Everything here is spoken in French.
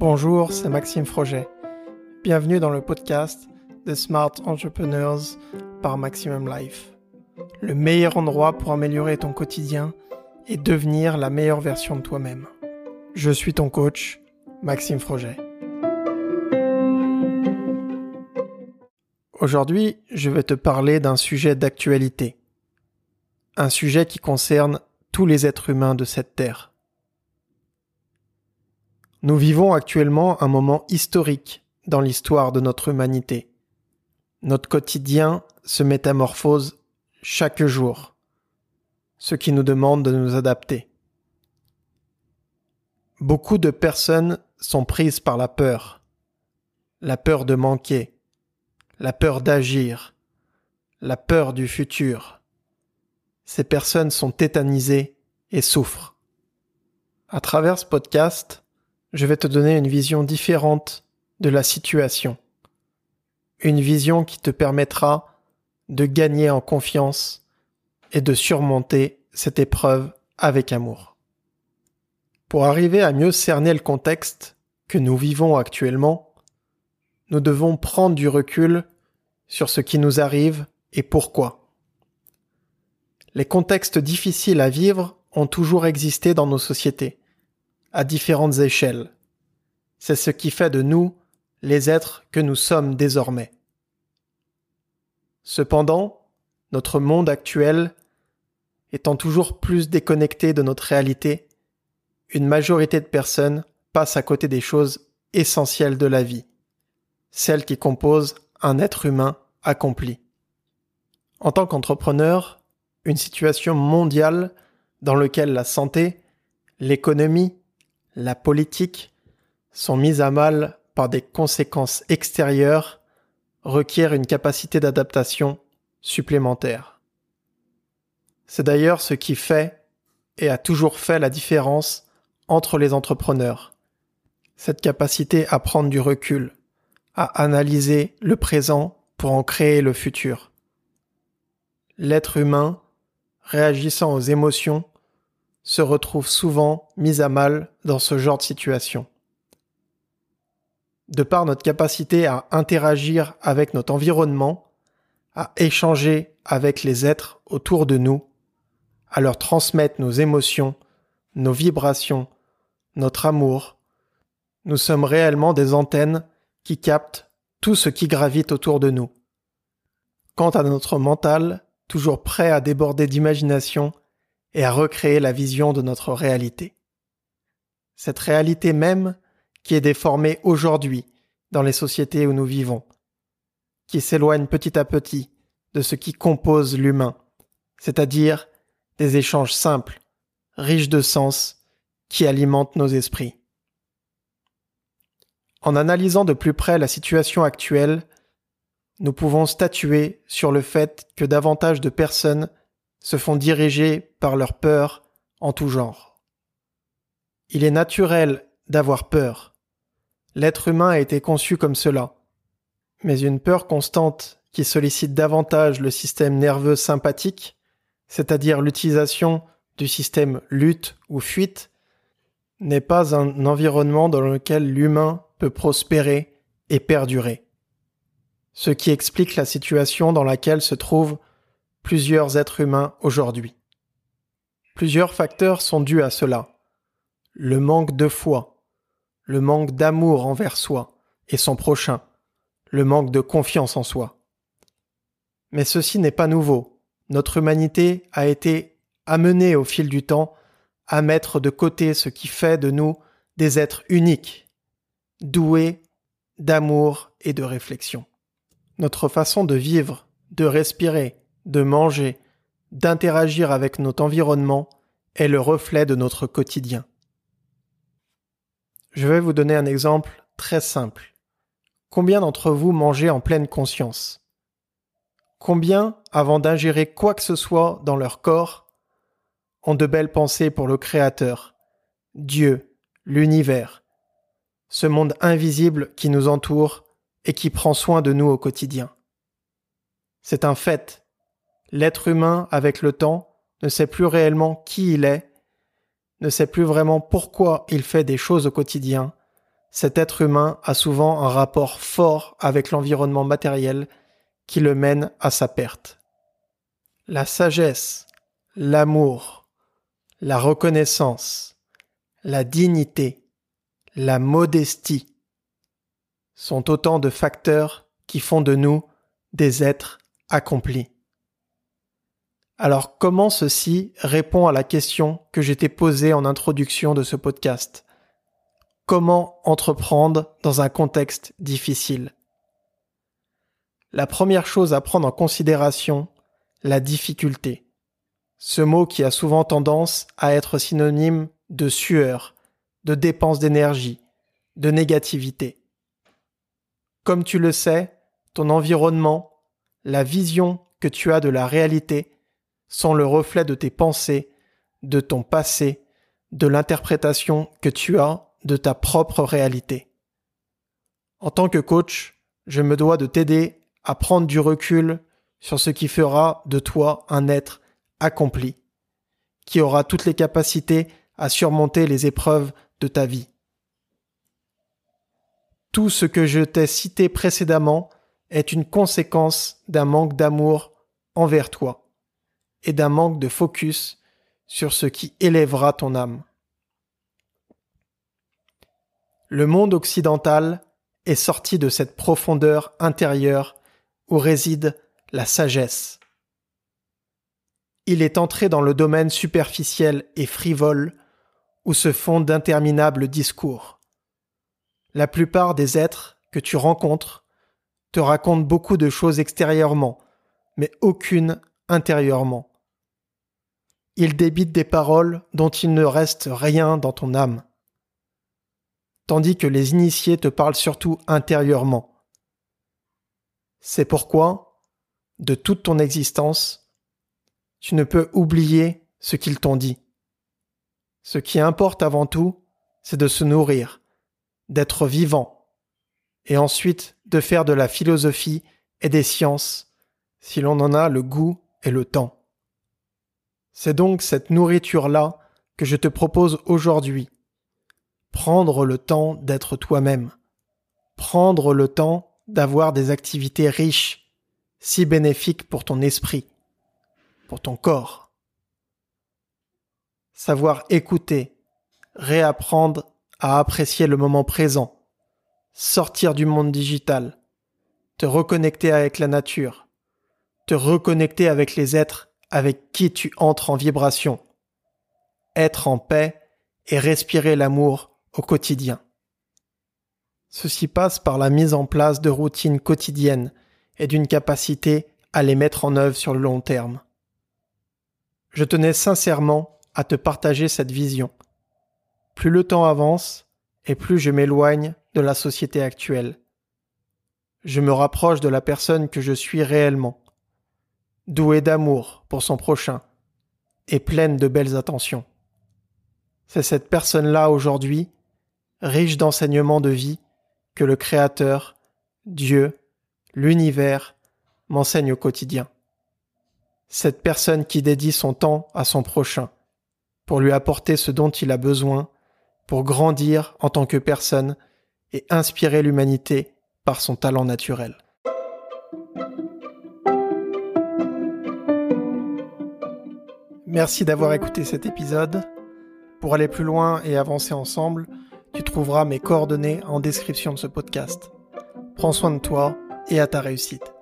Bonjour, c'est Maxime Froget. Bienvenue dans le podcast The Smart Entrepreneurs par Maximum Life. Le meilleur endroit pour améliorer ton quotidien et devenir la meilleure version de toi-même. Je suis ton coach, Maxime Froget. Aujourd'hui, je vais te parler d'un sujet d'actualité. Un sujet qui concerne tous les êtres humains de cette terre. Nous vivons actuellement un moment historique dans l'histoire de notre humanité. Notre quotidien se métamorphose chaque jour, ce qui nous demande de nous adapter. Beaucoup de personnes sont prises par la peur, la peur de manquer, la peur d'agir, la peur du futur. Ces personnes sont tétanisées et souffrent. À travers ce podcast, je vais te donner une vision différente de la situation. Une vision qui te permettra de gagner en confiance et de surmonter cette épreuve avec amour. Pour arriver à mieux cerner le contexte que nous vivons actuellement, nous devons prendre du recul sur ce qui nous arrive et pourquoi. Les contextes difficiles à vivre ont toujours existé dans nos sociétés à différentes échelles. C'est ce qui fait de nous les êtres que nous sommes désormais. Cependant, notre monde actuel étant toujours plus déconnecté de notre réalité, une majorité de personnes passent à côté des choses essentielles de la vie, celles qui composent un être humain accompli. En tant qu'entrepreneur, une situation mondiale dans laquelle la santé, l'économie, la politique sont mises à mal par des conséquences extérieures requiert une capacité d'adaptation supplémentaire. C'est d'ailleurs ce qui fait et a toujours fait la différence entre les entrepreneurs. Cette capacité à prendre du recul, à analyser le présent pour en créer le futur. L'être humain, réagissant aux émotions, se retrouve souvent mis à mal dans ce genre de situation. De par notre capacité à interagir avec notre environnement, à échanger avec les êtres autour de nous, à leur transmettre nos émotions, nos vibrations, notre amour, nous sommes réellement des antennes qui captent tout ce qui gravite autour de nous. Quant à notre mental, toujours prêt à déborder d'imagination et à recréer la vision de notre réalité. Cette réalité même qui est déformée aujourd'hui dans les sociétés où nous vivons, qui s'éloigne petit à petit de ce qui compose l'humain, c'est-à-dire des échanges simples, riches de sens, qui alimentent nos esprits. En analysant de plus près la situation actuelle, nous pouvons statuer sur le fait que davantage de personnes se font diriger par leur peur en tout genre. Il est naturel d'avoir peur. L'être humain a été conçu comme cela. Mais une peur constante qui sollicite davantage le système nerveux sympathique, c'est-à-dire l'utilisation du système lutte ou fuite, n'est pas un environnement dans lequel l'humain peut prospérer et perdurer. Ce qui explique la situation dans laquelle se trouvent plusieurs êtres humains aujourd'hui. Plusieurs facteurs sont dus à cela. Le manque de foi, le manque d'amour envers soi et son prochain, le manque de confiance en soi. Mais ceci n'est pas nouveau. Notre humanité a été amenée au fil du temps à mettre de côté ce qui fait de nous des êtres uniques, doués d'amour et de réflexion. Notre façon de vivre, de respirer, de manger, d'interagir avec notre environnement est le reflet de notre quotidien. Je vais vous donner un exemple très simple. Combien d'entre vous mangez en pleine conscience? Combien, avant d'ingérer quoi que ce soit dans leur corps, ont de belles pensées pour le Créateur, Dieu, l'univers, ce monde invisible qui nous entoure et qui prend soin de nous au quotidien? C'est un fait l'être humain, avec le temps, ne sait plus réellement qui il est, ne sait plus vraiment pourquoi il fait des choses au quotidien, cet être humain a souvent un rapport fort avec l'environnement matériel qui le mène à sa perte. La sagesse, l'amour, la reconnaissance, la dignité, la modestie sont autant de facteurs qui font de nous des êtres accomplis. Alors comment ceci répond à la question que j'étais posée en introduction de ce podcast? Comment entreprendre dans un contexte difficile? La première chose à prendre en considération, la difficulté. Ce mot qui a souvent tendance à être synonyme de sueur, de dépense d'énergie, de négativité. Comme tu le sais, ton environnement, la vision que tu as de la réalité sont le reflet de tes pensées, de ton passé, de l'interprétation que tu as de ta propre réalité. En tant que coach, je me dois de t'aider à prendre du recul sur ce qui fera de toi un être accompli, qui aura toutes les capacités à surmonter les épreuves de ta vie. Tout ce que je t'ai cité précédemment est une conséquence d'un manque d'amour envers toi et d'un manque de focus sur ce qui élèvera ton âme. Le monde occidental est sorti de cette profondeur intérieure où réside la sagesse. Il est entré dans le domaine superficiel et frivole où se font d'interminables discours. La plupart des êtres que tu rencontres te racontent beaucoup de choses extérieurement, mais aucune intérieurement. Ils débitent des paroles dont il ne reste rien dans ton âme tandis que les initiés te parlent surtout intérieurement. C'est pourquoi, de toute ton existence, tu ne peux oublier ce qu'ils t'ont dit. Ce qui importe avant tout, c'est de se nourrir, d'être vivant, et ensuite de faire de la philosophie et des sciences, si l'on en a le goût et le temps. C'est donc cette nourriture-là que je te propose aujourd'hui prendre le temps d'être toi-même, prendre le temps d'avoir des activités riches, si bénéfiques pour ton esprit, pour ton corps. Savoir écouter, réapprendre à apprécier le moment présent, sortir du monde digital, te reconnecter avec la nature, te reconnecter avec les êtres avec qui tu entres en vibration, être en paix et respirer l'amour au quotidien. Ceci passe par la mise en place de routines quotidiennes et d'une capacité à les mettre en œuvre sur le long terme. Je tenais sincèrement à te partager cette vision. Plus le temps avance, et plus je m'éloigne de la société actuelle. Je me rapproche de la personne que je suis réellement, douée d'amour pour son prochain, et pleine de belles attentions. C'est cette personne-là aujourd'hui riche d'enseignements de vie, que le Créateur, Dieu, l'univers m'enseigne au quotidien. Cette personne qui dédie son temps à son prochain, pour lui apporter ce dont il a besoin, pour grandir en tant que personne et inspirer l'humanité par son talent naturel. Merci d'avoir écouté cet épisode. Pour aller plus loin et avancer ensemble, tu trouveras mes coordonnées en description de ce podcast. Prends soin de toi et à ta réussite.